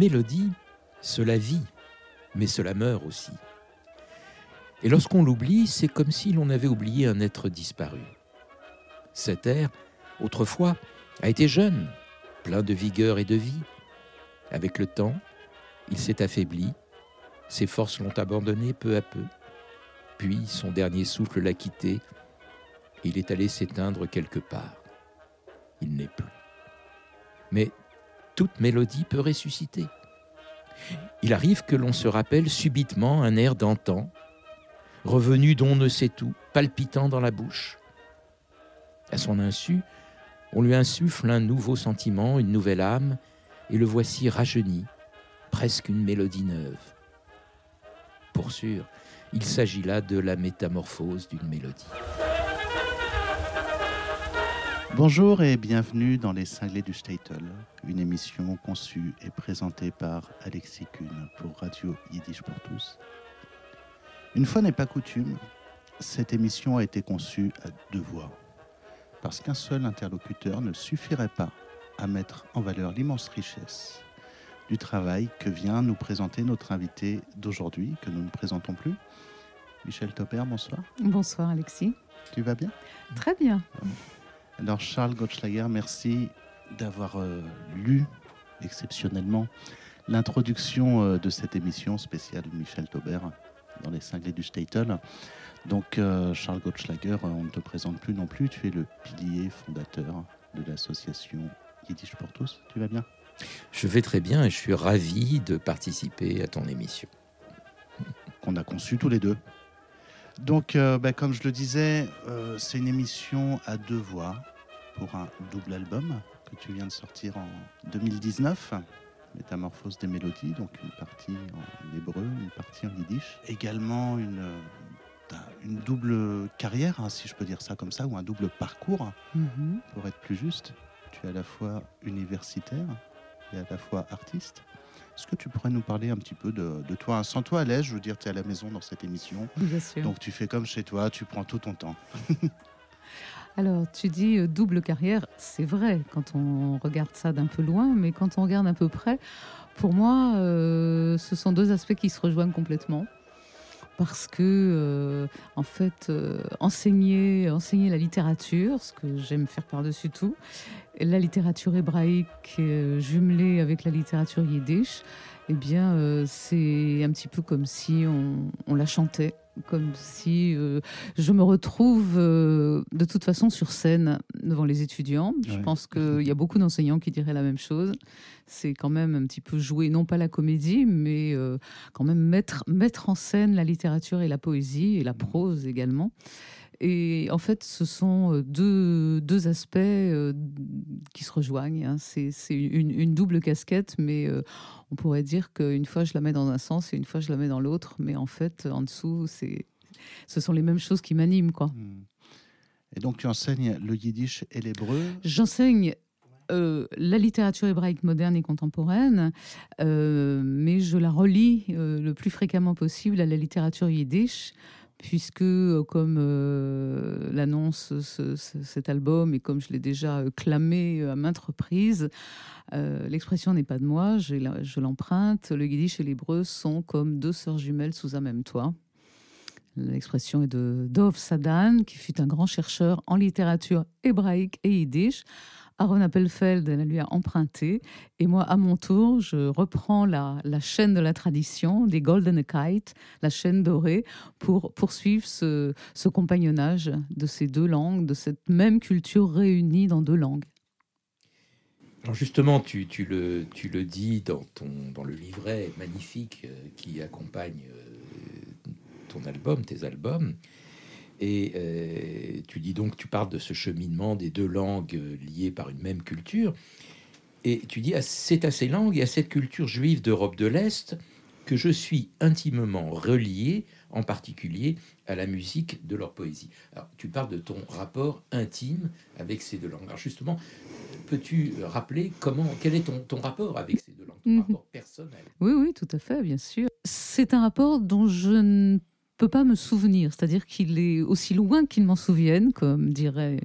Mélodie, cela vit, mais cela meurt aussi. Et lorsqu'on l'oublie, c'est comme si l'on avait oublié un être disparu. Cet air, autrefois, a été jeune, plein de vigueur et de vie. Avec le temps, il s'est affaibli, ses forces l'ont abandonné peu à peu, puis son dernier souffle l'a quitté, il est allé s'éteindre quelque part. Il n'est plus. Mais toute mélodie peut ressusciter. Il arrive que l'on se rappelle subitement un air d'antan, revenu d'on ne sait où, palpitant dans la bouche. À son insu, on lui insuffle un nouveau sentiment, une nouvelle âme, et le voici rajeuni, presque une mélodie neuve. Pour sûr, il s'agit là de la métamorphose d'une mélodie. Bonjour et bienvenue dans Les Cinglés du Statel, une émission conçue et présentée par Alexis Kuhn pour Radio Yiddish pour tous. Une fois n'est pas coutume, cette émission a été conçue à deux voix, parce qu'un seul interlocuteur ne suffirait pas à mettre en valeur l'immense richesse du travail que vient nous présenter notre invité d'aujourd'hui, que nous ne présentons plus. Michel Topper, bonsoir. Bonsoir Alexis. Tu vas bien? Très bien. Alors Charles Gottschlager, merci d'avoir euh, lu exceptionnellement l'introduction euh, de cette émission spéciale Michel Taubert dans les cinglés du Statel. Donc euh, Charles Gottschlager, on ne te présente plus non plus, tu es le pilier fondateur de l'association Yiddish pour tous. Tu vas bien? Je vais très bien et je suis ravi de participer à ton émission. Qu'on a conçu tous les deux. Donc, euh, bah, comme je le disais, euh, c'est une émission à deux voix pour un double album que tu viens de sortir en 2019, Métamorphose des mélodies, donc une partie en hébreu, une partie en yiddish. Également une, euh, une double carrière, hein, si je peux dire ça comme ça, ou un double parcours, Mhm. pour être plus juste. Tu es à la fois universitaire et à la fois artiste. Est-ce que tu pourrais nous parler un petit peu de, de toi? Sans toi à l'aise, je veux dire, tu es à la maison dans cette émission. Bien sûr. Donc tu fais comme chez toi, tu prends tout ton temps. Alors, tu dis euh, double carrière, c'est vrai quand on regarde ça d'un peu loin, mais quand on regarde un peu près, pour moi, euh, ce sont deux aspects qui se rejoignent complètement. Parce que, euh, en fait, euh, enseigner, la littérature, ce que j'aime faire par-dessus tout, la littérature hébraïque euh, jumelée avec la littérature yiddish, eh bien, c'est un petit peu comme si on la chantait, comme si euh, je me retrouve euh, de toute façon sur scène devant les étudiants. Je pense qu'il y a beaucoup d'enseignants qui diraient la même chose. C'est quand même un petit peu jouer, non pas la comédie, mais euh, quand même mettre, mettre en scène la littérature et la poésie, et la prose également. Et en fait, ce sont euh, deux, deux aspects euh, qui se rejoignent. hein. C'est une, une double casquette, mais euh, on pourrait dire qu'une fois je la mets dans un sens et une fois je la mets dans l'autre. Mais en fait, en dessous, ce sont les mêmes choses qui m'animent. quoi. Hmm. Et donc tu enseignes le yiddish et l'hébreu? J'enseigne euh, la littérature hébraïque moderne et contemporaine, euh, mais je la relie euh, le plus fréquemment possible à la littérature yiddish, puisque, euh, comme euh, l'annonce ce- ce- cet album et comme je l'ai déjà euh, clamé à maintes reprises, l'expression n'est pas de moi, je l'emprunte. Le yiddish et l'hébreu sont comme deux sœurs jumelles sous un même toit. L'expression est de Dov Sadan, qui fut un grand chercheur en littérature hébraïque et yiddish. Aaron Appelfeld lui a emprunté. Et moi, à mon tour, je reprends la, chaîne de la tradition, des Golden Kite, la chaîne dorée, pour poursuivre ce, compagnonnage de ces deux langues, de cette même culture réunie dans deux langues. Alors justement, tu, tu le, tu le dis dans, ton, dans le livret magnifique euh, qui accompagne euh, ton album, tes albums. Et euh, tu dis donc, tu parles de ce cheminement des deux langues euh, liées par une même culture. Et tu dis, ah, c'est à ces langues et à cette culture juive d'Europe de l'Est que je suis intimement relié, en particulier à la musique de leur poésie. Alors, tu parles de ton rapport intime avec ces deux langues. Alors justement, peux-tu rappeler comment, quel est ton, ton rapport avec ces deux langues, ton Mhm. rapport personnel? Oui, oui, tout à fait, bien sûr. C'est un rapport dont je ne peux pas me souvenir, c'est-à-dire qu'il est aussi loin qu'il m'en souvienne, comme dirait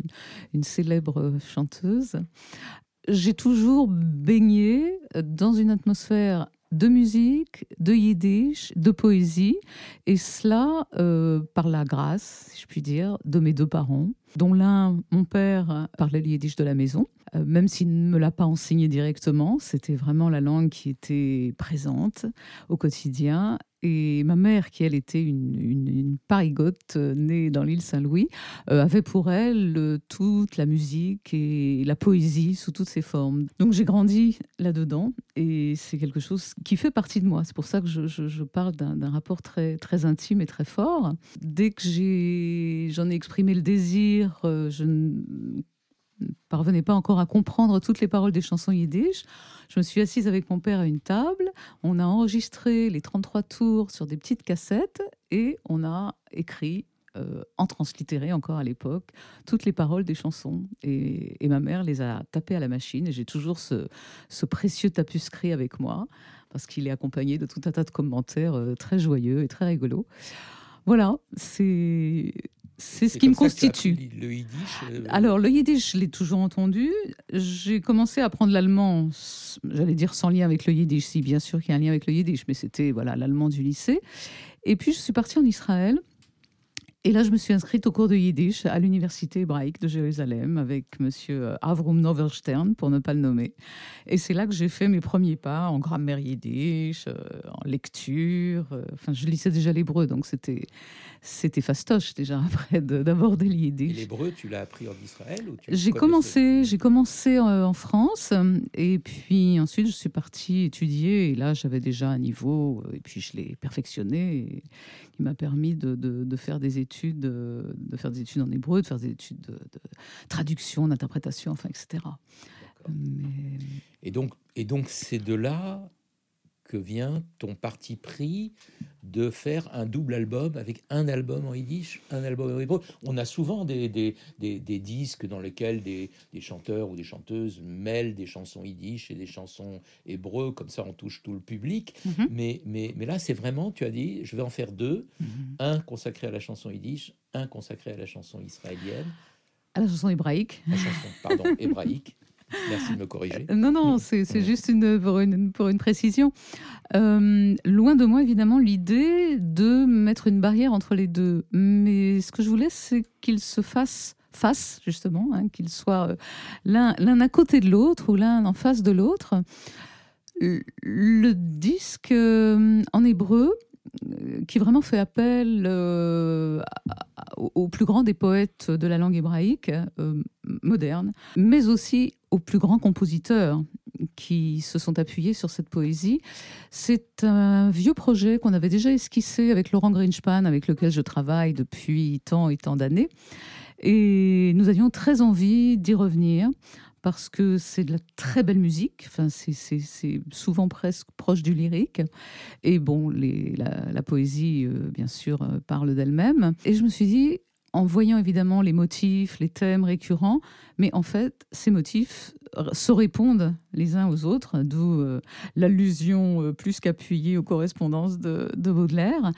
une, célèbre chanteuse. j'ai toujours baigné dans une atmosphère de musique, de yiddish, de poésie, et cela euh, par la grâce, si je puis dire, de mes deux parents, dont l'un, mon père, parlait le yiddish de la maison, même s'il ne me l'a pas enseigné directement, c'était vraiment la langue qui était présente au quotidien, et ma mère, qui elle était une, une, parigote euh, née dans l'île Saint-Louis, euh, avait pour elle toute la musique et la poésie sous toutes ses formes. Donc j'ai grandi là-dedans et c'est quelque chose qui fait partie de moi. C'est pour ça que je, parle d'un rapport très, très intime et très fort. Dès que j'en ai, ai, exprimé le désir, euh, je parvenais pas encore à comprendre toutes les paroles des chansons yiddish. Je me suis assise avec mon père à une table, on a enregistré les 33 tours sur des petites cassettes et on a écrit euh, en translittéré encore à l'époque, toutes les paroles des chansons. Et, ma mère les a tapées à la machine et j'ai toujours ce, ce, précieux tapuscrit avec moi parce qu'il est accompagné de tout un tas de commentaires euh, très joyeux et très rigolos. Voilà, c'est c'est ce qui me constitue. Le yiddish euh, Alors, le yiddish, je l'ai toujours entendu. J'ai commencé à apprendre l'allemand, j'allais dire sans lien avec le yiddish, si bien sûr qu'il y a un lien avec le yiddish, mais c'était voilà l'allemand du lycée. Et puis, je suis partie en Israël et là, je me suis inscrite au cours de Yiddish à l'université hébraïque de Jérusalem avec monsieur euh, Avrum Noverstern, pour ne pas le nommer. Et c'est là que j'ai fait mes premiers pas en grammaire yiddish, euh, en lecture. Enfin, je lisais déjà l'hébreu, donc c'était c'était fastoche déjà après d'aborder yiddish. l'hébreu, tu l'as appris en Israël J'ai commencé, j'ai commencé en France et puis ensuite je suis partie étudier et là j'avais déjà un niveau et puis je l'ai perfectionné qui m'a permis de, de, faire des études, de faire des études en hébreu, de faire des études de, traduction, d'interprétation, enfin, etc. Et donc, et donc c'est de là que vient ton parti pris de faire un double album avec un album en yiddish, un album en hébreu. On a souvent des, des, des, disques dans lesquels des, chanteurs ou des chanteuses mêlent des chansons yiddish et des chansons hébreux, comme ça on touche tout le public. Mhm. mais, mais, mais là, c'est vraiment, tu as dit, je vais en faire deux, mhm. un consacré à la chanson yiddish, un consacré à la chanson israélienne. À la chanson hébraïque. La chanson, pardon, hébraïque. Merci de me corriger. Non, non, c'est juste une, pour, une, pour une précision. Euh, loin de moi, évidemment, l'idée de mettre une barrière entre les deux. Mais ce que je voulais, c'est qu'ils se fassent face, justement, hein, qu'ils soient euh, l'un à côté de l'autre ou l'un en face de l'autre. Le disque euh, en hébreu, qui vraiment fait appel euh, au plus grand des poètes de la langue hébraïque euh, moderne, mais aussi aux plus grands compositeurs qui se sont appuyés sur cette poésie. C'est un vieux projet qu'on avait déjà esquissé avec Laurent Greenspan, avec lequel je travaille depuis tant et tant d'années. Et nous avions très envie d'y revenir parce que c'est de la très belle musique. Enfin, c'est souvent presque proche du lyrique. Et bon, la, poésie, euh, bien sûr, euh, parle d'elle-même. Et je me suis dit, en voyant évidemment les motifs, les thèmes récurrents, mais en fait, ces motifs se répondent les uns aux autres, d'où euh, l'allusion euh, plus qu'appuyée aux correspondances de, Baudelaire.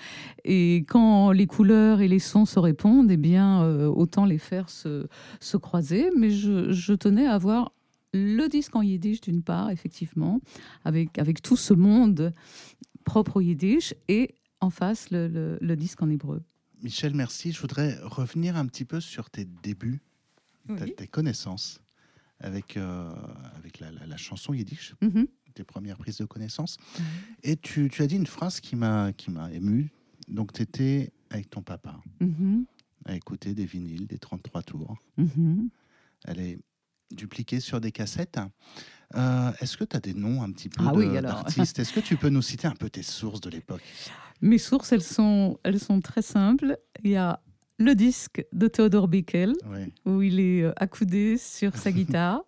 Et quand les couleurs et les sons se répondent, eh bien, euh, autant les faire se, se croiser. Mais je, tenais à avoir le disque en yiddish d'une part, effectivement, avec, avec tout ce monde propre au yiddish, et en face le disque en hébreu. Michel, merci. Je voudrais revenir un petit peu sur tes débuts, tes connaissances avec, euh, avec la, chanson yiddish, mm-hmm. tes premières prises de connaissances. Et tu, tu, as dit une phrase qui m'a ému. Donc, tu étais avec ton papa mm-hmm. à écouter des vinyles, des 33 tours. Mm-hmm. Elle est dupliquée sur des cassettes. Euh, est-ce que tu as des noms un petit peu ah d'artistes? Est-ce que tu peux nous citer un peu tes sources de l'époque? Mes sources, elles sont, elles sont très simples. Il y a le disque de Theodore Bickel, où il est euh, accoudé sur sa guitare,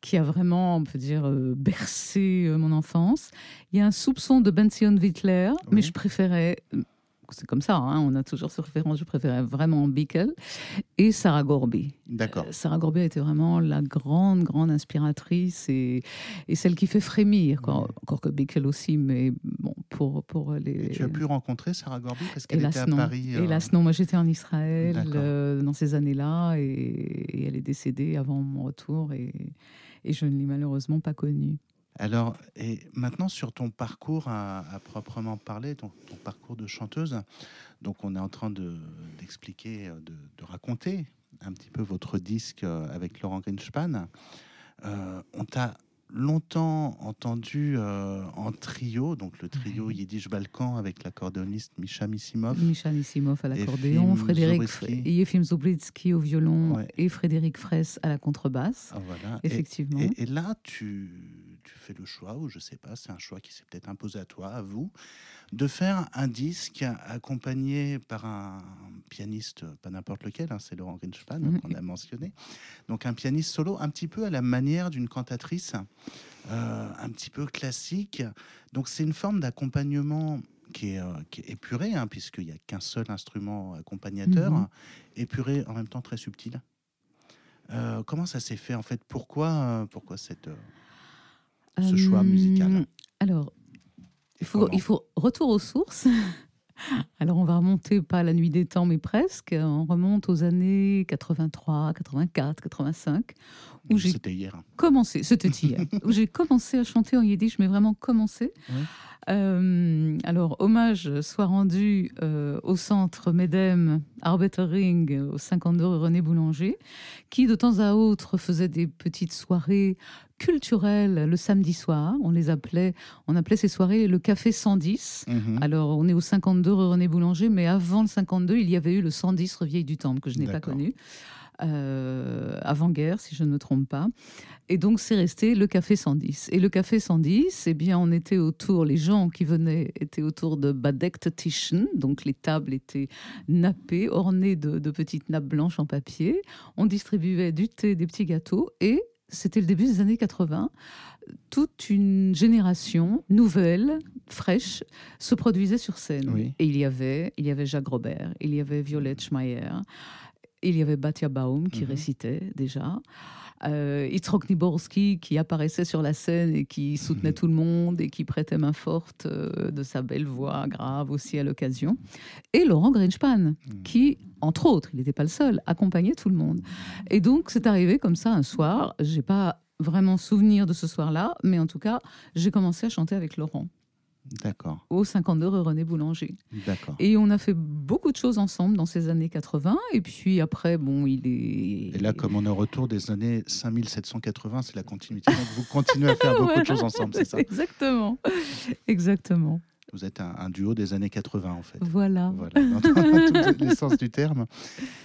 qui a vraiment, on peut dire, euh, bercé mon enfance. Il y a un soupçon de Benzion Wittler, mais je préférais c'est comme ça, hein, on a toujours ce référence, je préférais vraiment Bickel, et Sarah Gorby. D'accord. Euh, Sarah Gorby a été vraiment la grande, grande inspiratrice et, et celle qui fait frémir, encore que Bickel aussi, mais bon, pour, pour les... tu as pu rencontrer Sarah Gorby parce qu'elle était à Paris euh... Hélas non, moi j'étais en Israël euh, dans ces années-là et, et, elle est décédée avant mon retour et et je ne l'ai malheureusement pas connu. Alors, et maintenant sur ton parcours à, proprement parler, ton, parcours de chanteuse, donc on est en train d'expliquer, de, de, raconter un petit peu votre disque avec Laurent Greenspan. Euh, on t'a longtemps entendu euh, en trio, donc le trio Yiddish Balkan avec l'accordéoniste Misha Missimov. Misha Missimov à l'accordéon, Frédéric Yefim Zobritsky au violon et Frédéric Fraisse à la contrebasse. Ah, Effectivement. Et, là, tu, tu, fais le choix, ou je sais pas, c'est un choix qui s'est peut-être imposé à toi, à vous, de faire un disque accompagné par un pianiste, pas n'importe lequel, hein, c'est Laurent Grinspan mm-hmm. qu'on a mentionné. Donc un pianiste solo, un petit peu à la manière d'une cantatrice, euh, un petit peu classique. Donc c'est une forme d'accompagnement qui est, euh, épuré, hein, puisqu'il n'y a qu'un seul instrument accompagnateur, mm-hmm. épuré en même temps très subtil. Euh, comment ça s'est fait en fait? Pourquoi, pourquoi cette, ce choix musical Alors, il faut, il faut retour aux sources. Alors on va remonter pas à la nuit des temps, mais presque. On remonte aux années 83, 84, 85. Où j'ai C'était hier. Commencé, c'était hier. où j'ai commencé à chanter en yiddish, mais vraiment commencé. Euh, alors, hommage soit rendu euh, au centre MEDEM Arbeitering au 52 René Boulanger, qui de temps à autre faisait des petites soirées culturelles le samedi soir. On les appelait, on appelait ces soirées le Café 110. Mhm. Alors, on est au 52 René Boulanger, mais avant le 52, il y avait eu le 110 Revieille du Temple, que je n'ai pas connu. Euh, avant-guerre, si je ne me trompe pas. Et donc, c'est resté le Café 110. Et le Café 110, eh bien, on était autour, les gens qui venaient étaient autour de Badekt Tischen, donc les tables étaient nappées, ornées de, de petites nappes blanches en papier. On distribuait du thé, des petits gâteaux, et c'était le début des années 80 toute une génération nouvelle, fraîche, se produisait sur scène. Et il y avait, il y avait Jacques Robert, il y avait Violette Schmeier, il y avait Batia Baum qui mhm. récitait déjà. Euh, Itzrok Niborski qui apparaissait sur la scène et qui soutenait mhm. tout le monde et qui prêtait main forte euh, de sa belle voix grave aussi à l'occasion. Et Laurent Greenspan mhm. qui, entre autres, il n'était pas le seul, accompagnait tout le monde. Et donc c'est arrivé comme ça un soir. J'ai pas vraiment souvenir de ce soir-là, mais en tout cas, j'ai commencé à chanter avec Laurent. D'accord. Au 52 rue René Boulanger. D'accord. Et on a fait beaucoup de choses ensemble dans ces années 80. Et puis après, bon, il est. Et là, comme on est au retour des années 5780, c'est la continuité. Donc vous continuez à faire beaucoup de choses ensemble, c'est ça? Exactement. Exactement. Vous êtes un, duo des années 80, en fait. Voilà. Voilà, dans, tous les sens du terme.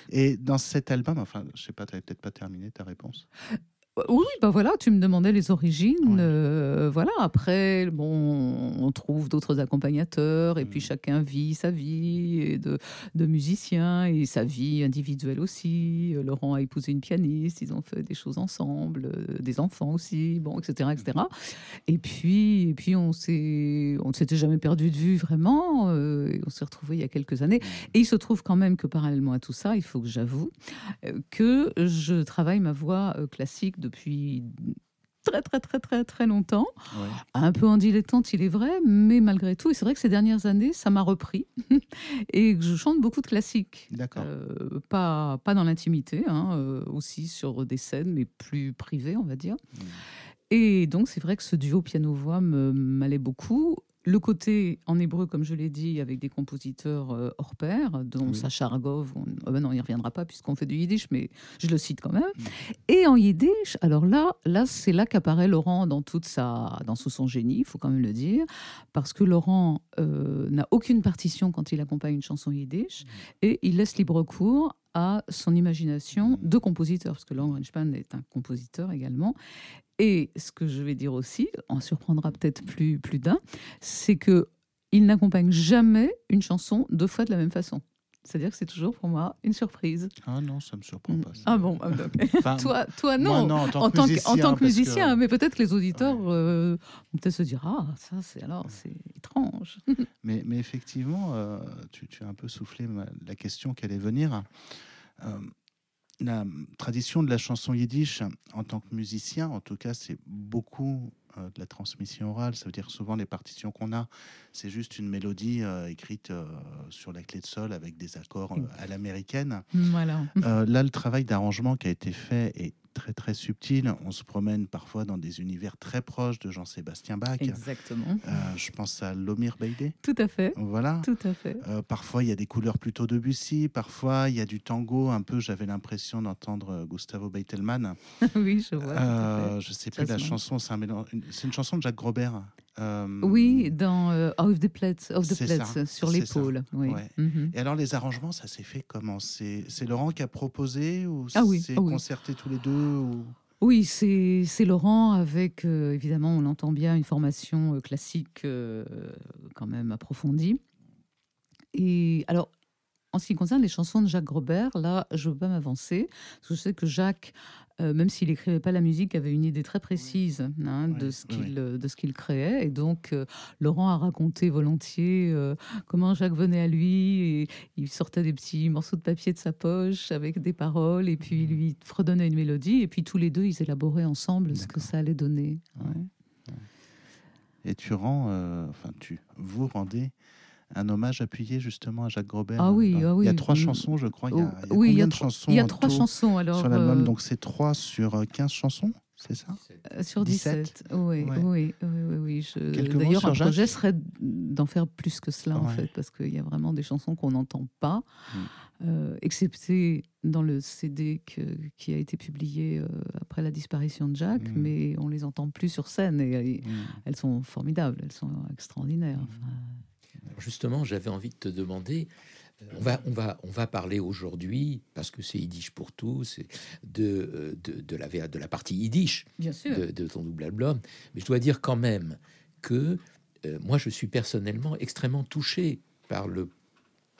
Et dans cet album, enfin, je sais pas, tu n'avais peut-être pas terminé ta réponse? Oui, bah voilà, tu me demandais les origines. Euh, voilà, après, bon, on trouve d'autres accompagnateurs et puis mm. chacun vit sa vie de, de musicien et sa vie individuelle aussi. Euh, Laurent a épousé une pianiste, ils ont fait des choses ensemble, euh, des enfants aussi, bon, etc., etc. Mm. Et puis, et puis on s'est, on ne s'était jamais perdu de vue vraiment. on s'est retrouvés il y a quelques années. Mm. Et il se trouve quand même que parallèlement à tout ça, il faut que j'avoue que je travaille ma voix classique de depuis très très très très très longtemps. Un peu en dilettante, il est vrai, mais malgré tout, et c'est vrai que ces dernières années, ça m'a repris et que je chante beaucoup de classiques. D'accord. Euh, pas, pas dans l'intimité, hein, euh, aussi sur des scènes, mais plus privées, on va dire. Mmh. Et donc, c'est vrai que ce duo piano-voix m'allait beaucoup le côté en hébreu, comme je l'ai dit, avec des compositeurs euh, hors pair, dont Sacha Argov, on, oh ben non, il n'y reviendra pas puisqu'on fait du yiddish, mais je le cite quand même. Mm. Et en yiddish, alors là, là c'est là qu'apparaît Laurent dans, toute sa, dans tout son génie, il faut quand même le dire, parce que Laurent euh, n'a aucune partition quand il accompagne une chanson yiddish, mm. et il laisse libre cours à son imagination de compositeur, parce que Greenspan est un compositeur également. Et ce que je vais dire aussi, en surprendra peut-être plus, plus d'un, c'est que il n'accompagne jamais une chanson deux fois de la même façon. C'est-à-dire que c'est toujours pour moi une surprise. Ah non, ça ne me surprend pas. Ah bon, ah, toi, toi non. en, tant que, musicien, en tant que musicien mais peut-être que les auditeurs euh, vont peut-être se dire ah ça c'est alors c'est étrange. mais, mais effectivement, euh, tu, tu, as un peu soufflé la question qui allait venir. Euh, la tradition de la chanson yiddish en tant que musicien, en tout cas, c'est beaucoup euh, de la transmission orale. Ça veut dire souvent les partitions qu'on a, c'est juste une mélodie euh, écrite euh, sur la clé de sol avec des accords à l'américaine. Voilà. Là, le travail d'arrangement qui a été fait est très très subtil. On se promène parfois dans des univers très proches de Jean-Sébastien Bach. Exactement. Euh, je pense à Lomir Beydé. Tout à fait. Voilà. Tout à fait. Euh, parfois, il y a des couleurs plutôt Debussy. Parfois, il y a du tango. Un peu, j'avais l'impression d'entendre Gustavo Beitelman. oui, je vois. Euh, je sais plus la chanson. C'est un mélange- une, c'est une chanson de Jacques Grobert. Euh, Oui, dans euh, Off the Plates, Off the Plates, ça, sur l'épaule. Oui. Ouais. Mhm. Et alors, les arrangements, ça s'est fait comment? C'est Laurent qui a proposé ou Ah oui, c'est ah oui. concerté tous les deux ou... Oui, c'est Laurent avec, euh, évidemment, on entend bien, une formation euh, classique euh, quand même approfondie. Et alors, en ce qui concerne les chansons de Jacques Grobert, là, je ne veux pas m'avancer, parce que je sais que Jacques, euh, même s'il n'écrivait pas la musique, avait une idée très précise hein, de ce qu'il euh, de ce qu'il créait. Et donc, euh, Laurent a raconté volontiers euh, comment Jacques venait à lui et il sortait des petits morceaux de papier de sa poche avec des paroles et puis il lui fredonnait une mélodie. Et puis tous les deux, ils élaboraient ensemble ce que ça allait donner. Ouais. Et tu rends, enfin, tu, vous rendez un hommage appuyé justement à Jacques Grobert. Ah oui, ah Il y a trois chansons, je crois. Il y a, il y a oui, il y a de trois- chansons Il y a trois chansons alors sur l'album. euh, Donc c'est 3 sur euh, 15 chansons, c'est ça? Euh, sur 17. 17. Oui, Ouais. oui, oui, D'ailleurs, un projet Jacques serait d'en faire plus que cela en fait, parce qu'il y a vraiment des chansons qu'on n'entend pas, Mm. euh, excepté dans le CD que- qui a été publié euh, après la disparition de Jacques, Mm. mais on les entend plus sur scène et, et Mm. elles sont formidables, elles sont extraordinaires. Enfin, justement, j'avais envie de te demander. euh, On va, on, va, on va parler aujourd'hui, parce que c'est Yiddish pour tous, de, euh, de, de la, de la partie Yiddish Bien sûr. de, de ton double album. Mais je dois dire quand même que euh, moi, je suis personnellement extrêmement touché par, le,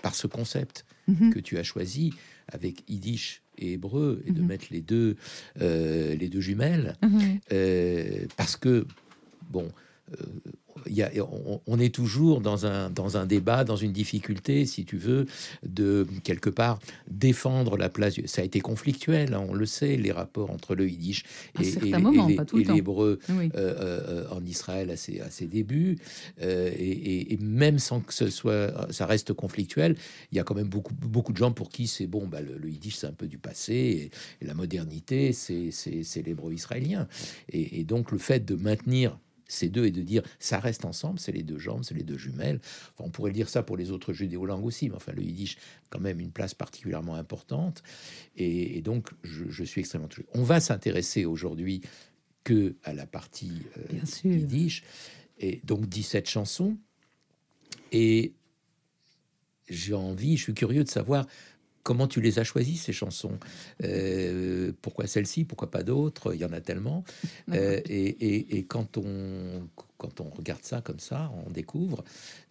par ce concept Mhm. que tu as choisi avec Yiddish et hébreu, et de Mhm. mettre les deux, euh, les deux jumelles. Euh, parce que, bon, y a, on, on est toujours dans un, dans un débat, dans une difficulté, si tu veux, de quelque part défendre la place. Ça a été conflictuel, hein, on le sait, les rapports entre le yiddish et, et et l'hébreu oui. euh, euh, en Israël à ses, à ses débuts. Euh, et, même sans que ce soit, ça reste conflictuel, il y a quand même beaucoup, beaucoup de gens pour qui c'est bon, bah, le, le yiddish c'est un peu du passé et, la modernité c'est, l'hébreu israélien. Et donc le fait de maintenir ces deux et de dire ça reste ensemble, c'est les deux jambes, c'est les deux jumelles. Enfin, on pourrait dire ça pour les autres judéo-langues aussi, mais enfin le yiddish quand même une place particulièrement importante. Et, et donc je, je suis extrêmement touché. On va s'intéresser aujourd'hui que à la partie euh, yiddish, et donc 17 chansons. Et j'ai envie, je suis curieux de savoir comment tu les as choisies, ces chansons? Euh, pourquoi celle-ci, pourquoi pas d'autres? Il y en a tellement. Euh, et, et- et quand, on, quand on regarde ça comme ça, on découvre,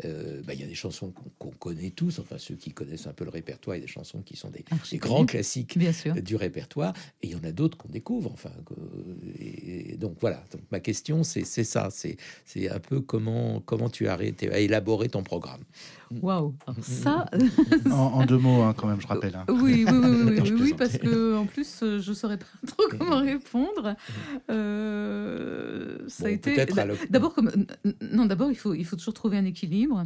euh, bah, il y a des chansons qu'on connaît tous, enfin ceux qui connaissent un peu le répertoire, il y a des chansons qui sont des, grands classiques Bien sûr. du répertoire, et il y en a d'autres qu'on découvre. Enfin, que- et, et donc voilà. Donc ma question, c'est ça. C'est un peu comment comment tu as, as élaboré ton programme. Waouh. Ça, en, en deux mots, hein, quand même, je rappelle. hein. Oui, oui, oui, oui, parce que en plus, je saurais pas trop comment répondre. Euh, ça a été peut-être à l'oc- d'abord non, d'abord il faut il faut toujours trouver un équilibre.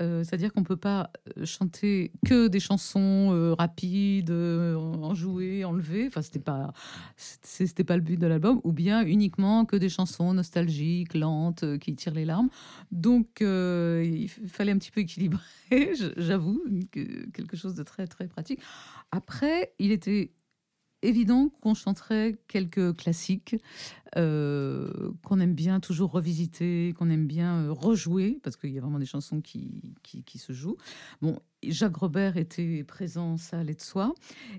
Euh, C'est-à-dire qu'on peut pas euh, chanter que des chansons euh, rapides, euh, enjouées, enlevées. Enfin, c'était pas c'était pas le but de l'album, ou bien uniquement que des chansons nostalgiques, lentes, euh, qui tirent les larmes. Donc, il fallait un petit peu équilibrer, j'avoue, que- quelque chose de très, très pratique. Après, il était évident qu'on chanterait quelques classiques euh, qu'on aime bien toujours revisiter, qu'on aime bien euh, rejouer, parce qu'il y a vraiment des chansons qui, se jouent. Jacques Robert était présent, ça allait de soi.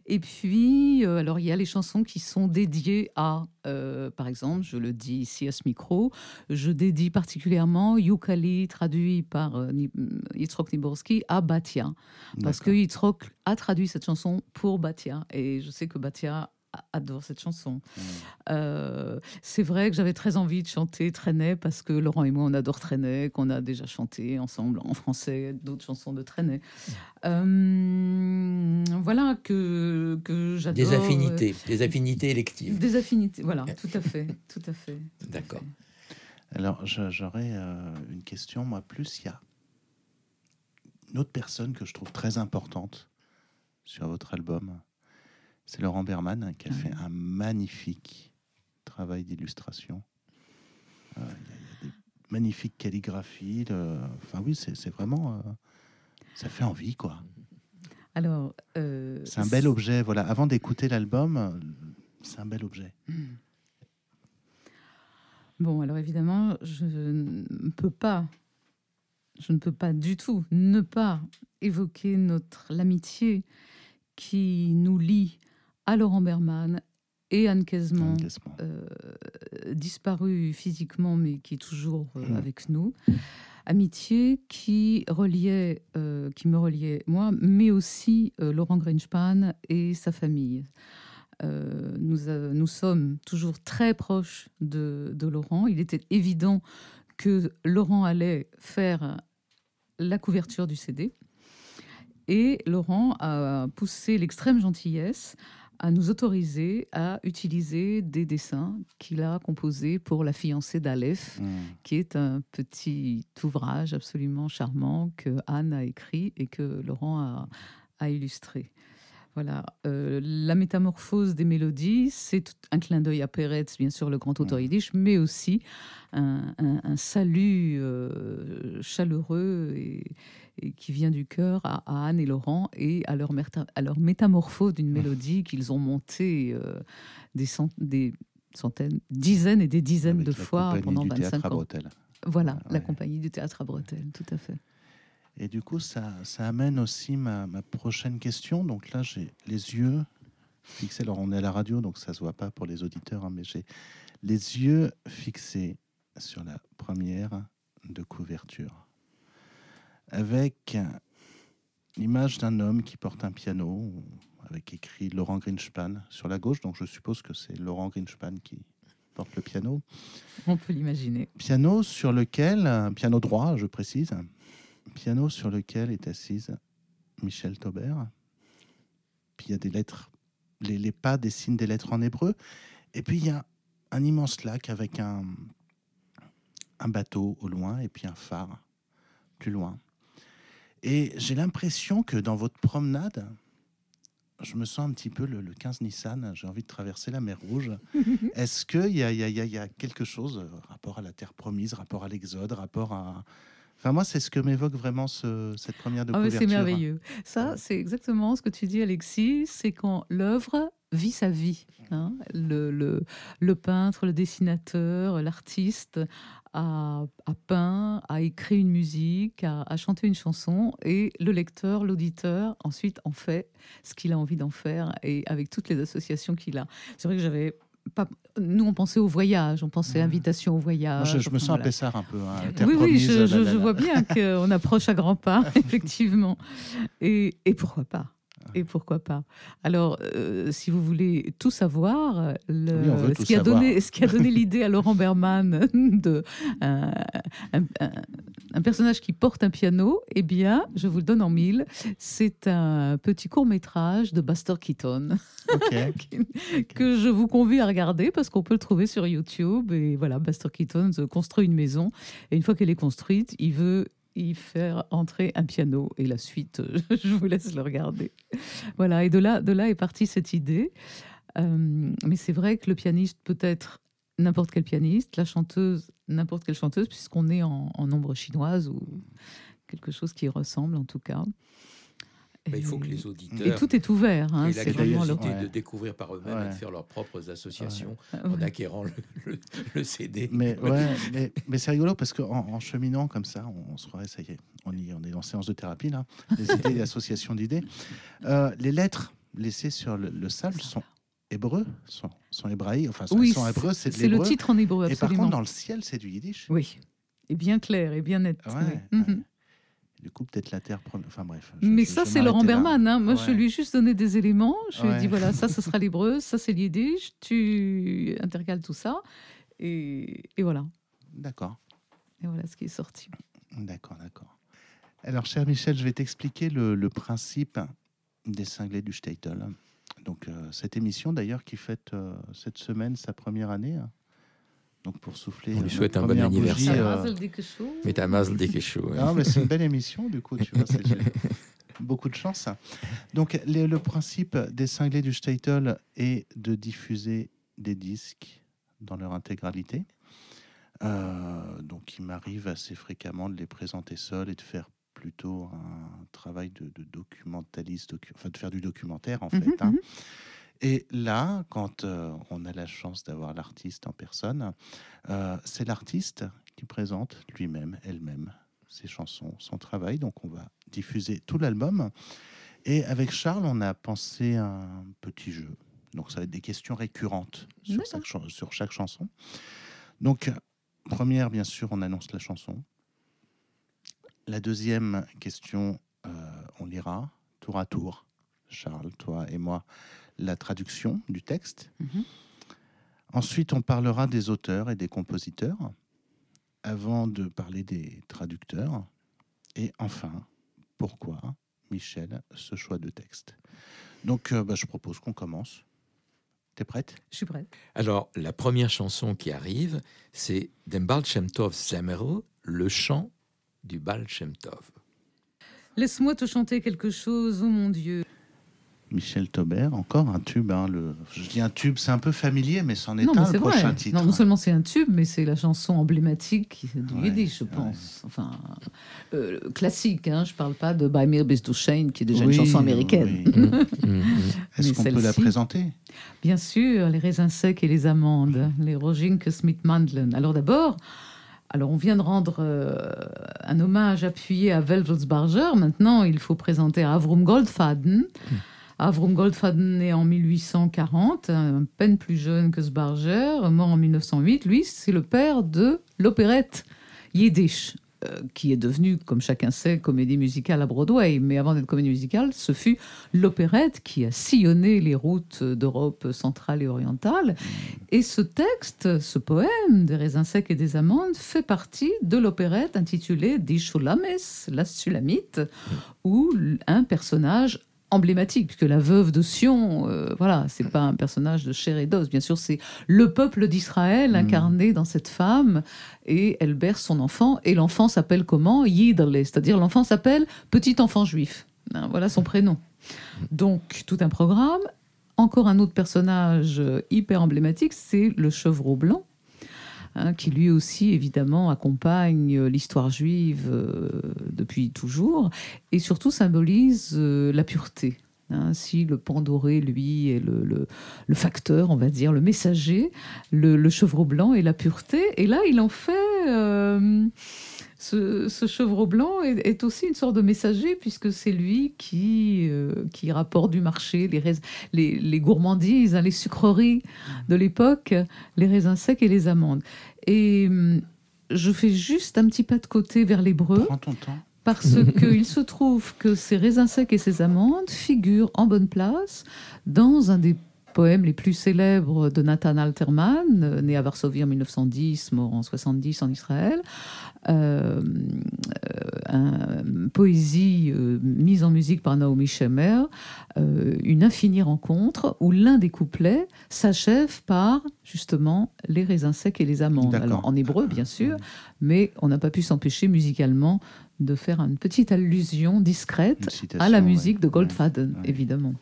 Et puis, euh, alors, il y a les chansons qui sont dédiées à, euh, par exemple, je le dis ici à ce micro, je dédie particulièrement Yukali, traduit par euh, Ni- Yitzhak Niborski, à Batia. Parce que. Yitzhak a traduit cette chanson pour Batia. Et je sais que Batia adore cette chanson. Mm. Euh, c'est vrai que j'avais très envie de chanter Trenet parce que Laurent et moi, on adore Trenet, qu'on a déjà chanté ensemble en français d'autres chansons de Trenet. Euh, voilà que, que j'adore. Des euh, affinités, des affinités électives. Des affinités, voilà, tout à fait, tout à fait. D'accord. Alors, j'aurais euh, une question, moi, plus. Il y a une autre personne que je trouve très importante sur votre album. C'est Laurent Berman qui a fait un magnifique travail d'illustration. Euh, Il y, a- il y a des magnifiques calligraphies. le- Enfin, oui, c'est vraiment. euh, ça fait envie, quoi. Alors, euh, C'est un bel objet. Voilà. Avant d'écouter l'album, c'est un bel objet. Bon, alors évidemment, je ne peux pas, je ne peux pas du tout ne pas évoquer notre l'amitié qui nous lie à Laurent Berman et Anne Quasiment. euh, disparu physiquement, mais qui est toujours euh, Mm. avec nous. Amitié qui reliait, euh, qui me reliait moi, mais aussi Laurent Greenspan et sa famille. Nous, nous sommes toujours très proches de, de Laurent. Il était évident que Laurent allait faire la couverture du CD. Et Laurent a poussé l'extrême gentillesse à nous autoriser à utiliser des dessins qu'il a composés pour la fiancée d'Aleph, Mm. qui est un petit ouvrage absolument charmant que Anne a écrit et que Laurent a, a illustré. Voilà, euh, la métamorphose des mélodies, c'est un clin d'œil à Peretz, bien sûr, le grand auteur yiddish, mais aussi un, un- un salut euh, chaleureux et, et qui vient du cœur à, à Anne et Laurent et à leur, merta- à leur métamorphose d'une mélodie qu'ils ont montée euh, des, cent- des centaines, dizaines et des dizaines Avec de fois pendant du théâtre 25 à ans. Bretelles. Voilà, Ouais, la compagnie du théâtre à Bretelles, tout à fait. Et du coup, ça, ça amène aussi ma, ma prochaine question. Donc là, j'ai les yeux fixés. Alors, on est à la radio, donc ça se voit pas pour les auditeurs, hein, mais j'ai les yeux fixés sur la première de couverture, avec l'image d'un homme qui porte un piano, avec écrit Laurent Greenspan sur la gauche. Donc, je suppose que c'est Laurent Greenspan qui porte le piano. On peut l'imaginer. Piano sur lequel, un piano droit, je précise, piano sur lequel est assise Michel Taubert. Puis il y a des lettres, les, les pas dessinent des lettres en hébreu. Et puis il y a un immense lac avec un, un bateau au loin et puis un phare plus loin. Et j'ai l'impression que dans votre promenade, je me sens un petit peu le, le 15 Nissan, j'ai envie de traverser la mer Rouge. Est-ce qu'il y y, a, il y a- il y a quelque chose, euh, rapport à la terre promise, rapport à l'exode, rapport à... Enfin, moi, c'est ce que m'évoque vraiment ce- cette première de Ah, couverture. c'est merveilleux. Ça, c'est exactement ce que tu dis, Alexis. C'est quand l'œuvre vit sa vie. hein. Le, le, le peintre, le dessinateur, l'artiste a, a peint, a écrit une musique, a, a chanté une chanson, et le lecteur, l'auditeur, ensuite en fait ce qu'il a envie d'en faire, et avec toutes les associations qu'il a. C'est vrai que j'avais pas. Nous, on pensait au voyage, on pensait Mhm. invitation au Moi, voyage. je, me sens voilà. un Pessard un peu. hein, Oui, oui, je, je- vois bien qu'on approche à grands pas, effectivement. Et, et pourquoi pas? Et pourquoi pas Alors, euh, si vous voulez tout savoir, le- Oui, ce, tout qui a savoir. donné, ce qui a donné l'idée à Laurent Berman de euh, un, un- un personnage qui porte un piano, eh bien, je vous le donne en mille, c'est un petit court métrage de Buster Keaton que je vous convie à regarder parce qu'on peut le trouver sur YouTube. Et voilà, Buster Keaton construit une maison. Et une fois qu'elle est construite, il veut y faire entrer un piano. Et la suite, euh, je vous laisse le regarder. Voilà, et de là, de là est partie cette idée. Euh, mais c'est vrai que le pianiste peut être n'importe quel pianiste, la chanteuse, n'importe quelle chanteuse, puisqu'on est en, en ombre chinoise ou quelque chose qui ressemble en tout cas. Bah, il faut Et- que les et auditeurs tout est ouvert. hein, c'est vraiment le- curiosité Ouais. de découvrir par eux-mêmes et de faire leurs propres associations Ouais. en acquérant le, le- le CD. Mais, ouais, mais, mais c'est rigolo parce qu'en en cheminant comme ça, on, on se croirait, ça y est, on, y, on est en séance de thérapie là, les idées, l'association d'idées. Euh, les lettres laissées sur le, le sable sont hébreux, sont, sont hébraïques, enfin sont, Oui, sont hébreux, c'est le titre en hébreu, Et par absolument. contre, dans le ciel, c'est du yiddish. Oui, et bien clair et bien net. Ouais, oui. Du coup, peut-être la terre. Enfin bref. je- Mais je- ça, c'est Laurent. Berman. hein. Moi, je lui ai juste donné des éléments. Je lui ai dit voilà, ça, ce sera l'hébreu, ça, c'est le yiddish. Tu intercales tout ça. Et, et voilà. D'accord. Et voilà ce qui est sorti. D'accord, d'accord. Alors, cher Michel, je vais t'expliquer le, le principe des cinglés du Statel. Donc, euh, cette émission, d'ailleurs, qui fête euh, cette semaine sa première année, hein, Donc pour souffler. On lui souhaite un bon anniversaire. Mais ta mazel Non, mais c'est une belle émission, du coup, tu vois, beaucoup de chance. Donc le principe des cinglés du Statel est de diffuser des disques dans leur intégralité. Euh, donc il m'arrive assez fréquemment de les présenter seuls et de faire plutôt un travail de, documentaliste, enfin de faire du documentaire en mhm, fait. Hein. Et là, quand euh, on a la chance d'avoir l'artiste en personne, euh, c'est l'artiste qui présente lui-même, elle-même, ses chansons, son travail. Donc on va diffuser tout l'album. Et avec Charles, on a pensé un petit jeu. Donc ça va être des questions récurrentes sur, chaque, sur chaque chanson. Donc, première, bien sûr, on annonce la chanson. La deuxième question, euh, on lira tour à tour, Charles, toi et moi, la traduction du texte. Mhm. Ensuite, on parlera des auteurs et des compositeurs, avant de parler des traducteurs. Et enfin, pourquoi, Michel, ce choix de texte? Donc, euh, bah, je propose qu'on commence. T'es prête? Je suis prête. Alors, la première chanson qui arrive, c'est Dembal Tov Zamero, le chant du Bal Shem Tov. Laisse-moi te chanter quelque chose, oh mon Dieu. Michel Taubert, encore un tube. Hein, le... Je dis un tube, c'est un peu familier, mais c'en est un, le prochain titre. Non, non seulement c'est un tube, mais c'est la chanson emblématique du Yiddish, je pense. Enfin, euh, classique, hein, je ne parle pas de By Mir Shane, qui est déjà une chanson américaine. Mm, mm, mm. Est-ce qu'on peut la présenter? Bien sûr, les raisins secs et les amandes, les Roginke Smith Mandlen. Alors d'abord, alors, on vient de rendre euh, un hommage appuyé à Velvelsbarger. Maintenant, il faut présenter Avrum Goldfaden. Avrum Goldfaden est en 1840, un peine plus jeune que Sbarger, mort en 1908. Lui, c'est le père de l'opérette Yiddish. Euh, qui est devenue, comme chacun sait, comédie musicale à Broadway. Mais avant d'être comédie musicale, ce fut l'opérette qui a sillonné les routes d'Europe centrale et orientale. Et ce texte, ce poème des raisins secs et des amandes, fait partie de l'opérette intitulée Die Shulames, la Sulamite, où un personnage emblématique, puisque la veuve de Sion, euh, voilà, c'est pas un personnage de chair et d'os, bien sûr, c'est le peuple d'Israël mm. incarné dans cette femme, et elle berce son enfant, et l'enfant s'appelle comment? Yidrle, c'est-à-dire l'enfant s'appelle petit enfant juif. Hein, voilà son prénom. Donc, tout un programme. Encore un autre personnage hyper emblématique, c'est le chevreau blanc, Hein, qui lui aussi évidemment accompagne l'histoire juive euh, depuis toujours et surtout symbolise euh, la pureté. Hein. si le pan doré, lui, est le, facteur, on va dire, le messager, le, chevreau blanc est la pureté. Et là, il en fait... Euh, ce, chevreau blanc est, aussi une sorte de messager puisque c'est lui qui, qui rapporte du marché les, les, les gourmandises, hein, les sucreries de l'époque, les raisins secs et les amandes. Et hum, je fais juste un petit pas de côté vers l'hébreu. Prends ton temps. Parce qu'il se trouve que ces raisins secs et ces amandes figurent en bonne place dans un des poèmes les plus célèbres de Nathan Alterman, né à Varsovie en 1910, mort en 70 en Israël. Euh, une poésie euh, mise en musique par Naomi Shemer, euh, une infinie rencontre où l'un des couplets s'achève par justement les raisins secs et les amandes. Alors en hébreu bien sûr, mais on n'a pas pu s'empêcher musicalement de faire une petite allusion discrète à la musique de Goldfaden, évidemment.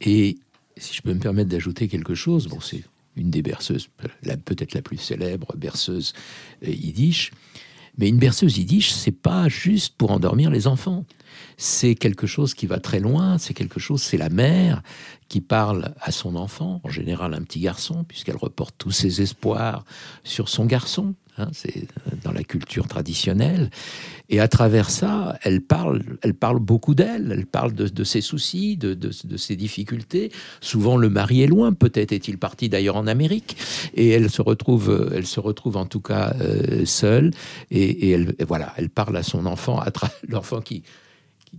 Et si je peux me permettre d'ajouter quelque chose, bon, c'est une des berceuses, peut-être la plus célèbre berceuse euh, yiddish. Mais une berceuse yiddish, c'est pas juste pour endormir les enfants. C'est quelque chose qui va très loin. C'est quelque chose, c'est la mère qui parle à son enfant, en général un petit garçon, puisqu'elle reporte tous ses espoirs sur son garçon. Hein, c'est dans la culture traditionnelle. Et à travers ça, elle parle, elle parle beaucoup d'elle, elle parle de, ses soucis, de, ses difficultés. Souvent, le mari est loin, peut-être est-il parti d'ailleurs en Amérique, et elle se retrouve, elle se retrouve en tout cas euh, seule. Et, elle, voilà, elle parle à son enfant, à l'enfant qui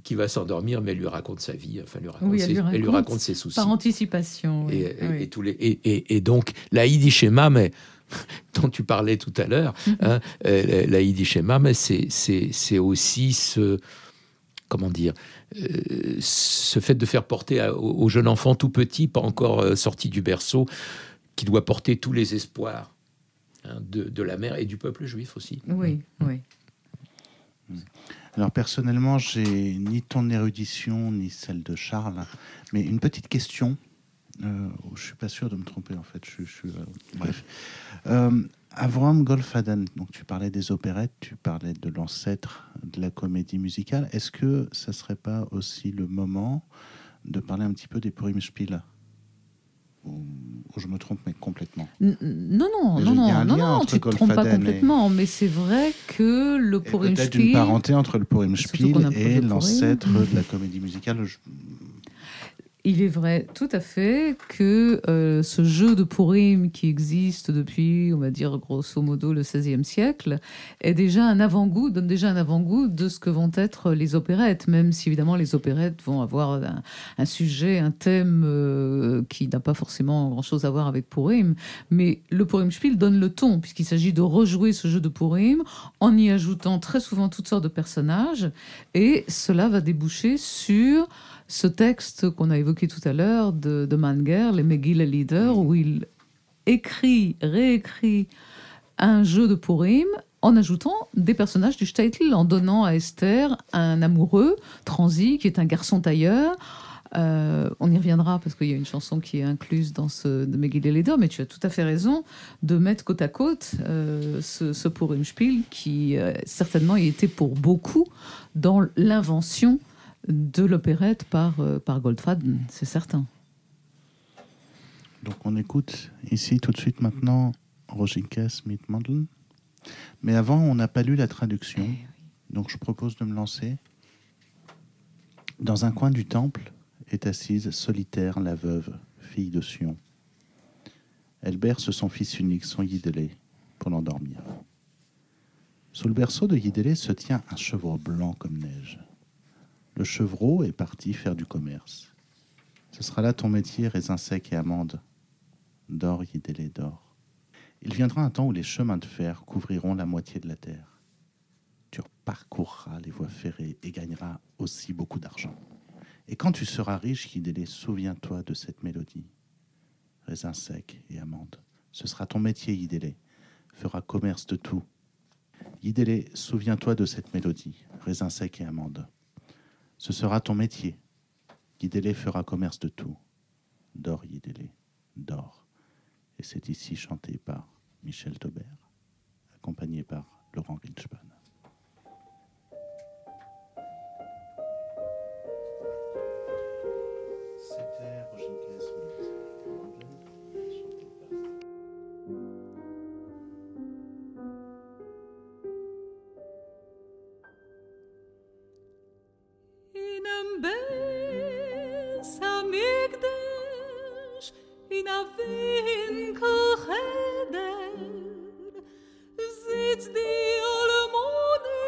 qui va s'endormir, mais elle lui raconte sa vie, enfin, lui raconte ses, elle, lui raconte, ses soucis. Par anticipation. Et, tous les, et, donc, la schéma, mais dont tu parlais tout à l'heure, mm-hmm. hein, euh, la Yiddishema, mais c'est aussi ce comment dire, euh, ce fait de faire porter au, jeune enfant tout petit, pas encore euh, sorti du berceau, qui doit porter tous les espoirs hein, de, la mer et du peuple juif aussi. Oui, mm. oui. Mm. Alors personnellement, j'ai ni ton érudition ni celle de Charles, mais une petite question. Euh, je suis pas sûr de me tromper en fait. Je, je, euh, bref. Euh, Avram Golfaden, donc tu parlais des opérettes, tu parlais de l'ancêtre de la comédie musicale. Est-ce que ça serait pas aussi le moment de parler un petit peu des Purimspiel ou, je me trompe mais complètement Non, non, non, non, non, non, tu te trompes pas complètement, mais c'est vrai que le Purimspiel... Peut-être une parenté entre le Purimspiel et l'ancêtre de la comédie musicale. Il est vrai tout à fait que euh, ce jeu de Purim qui existe depuis, on va dire grosso modo, le XVIe siècle, est déjà un avant-goût, donne déjà un avant-goût de ce que vont être les opérettes, même si évidemment les opérettes vont avoir un, sujet, un thème euh, qui n'a pas forcément grand-chose à voir avec Purim. Mais le Purim-Spiel donne le ton, puisqu'il s'agit de rejouer ce jeu de Purim en y ajoutant très souvent toutes sortes de personnages, et cela va déboucher sur ce texte qu'on a évoqué tout à l'heure de, de Manger, les Megillah Leader, où il écrit, réécrit un jeu de Purim en ajoutant des personnages du Shtetl, en donnant à Esther un amoureux, Transi, qui est un garçon tailleur. Euh, on y reviendra parce qu'il y a une chanson qui est incluse dans ce de Megillah Leader, mais tu as tout à fait raison de mettre côte à côte euh, ce, ce Purim Spiel qui euh, certainement y était pour beaucoup dans l'invention de l'opérette par, euh, par Goldfaden, c'est certain. Donc on écoute ici tout de suite maintenant Roginka Smith Mandel. Mais avant, on n'a pas lu la traduction. Eh Donc je propose de me lancer. Dans un coin du temple est assise solitaire la veuve, fille de Sion. Elle berce son fils unique, son Yidélé, pour l'endormir. Sous le berceau de Yidélé se tient un chevreau blanc comme neige. Le chevreau est parti faire du commerce. Ce sera là ton métier, raisin sec et amande. Dors, Yidélé, dors. Il viendra un temps où les chemins de fer couvriront la moitié de la terre. Tu parcourras les voies ferrées et gagneras aussi beaucoup d'argent. Et quand tu seras riche, Yidélé, souviens-toi de cette mélodie. Raisin sec et amande. Ce sera ton métier, Yidélé. Fera commerce de tout. Yidélé, souviens-toi de cette mélodie. Raisin sec et amande. Ce sera ton métier. Guidélé fera commerce de tout. Dors, Guidélé, dors. Et c'est ici chanté par Michel Taubert, accompagné par Laurent Bez amigdash in a vin kocheder zit di olmoni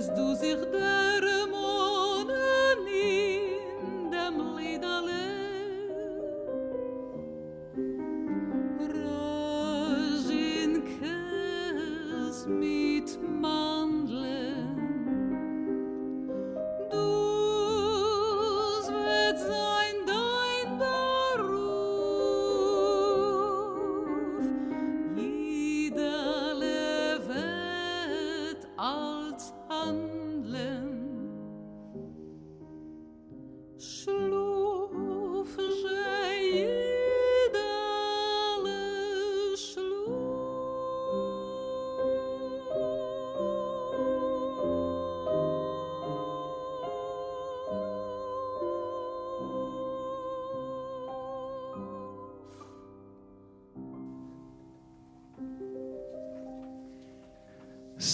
laisse-nous y.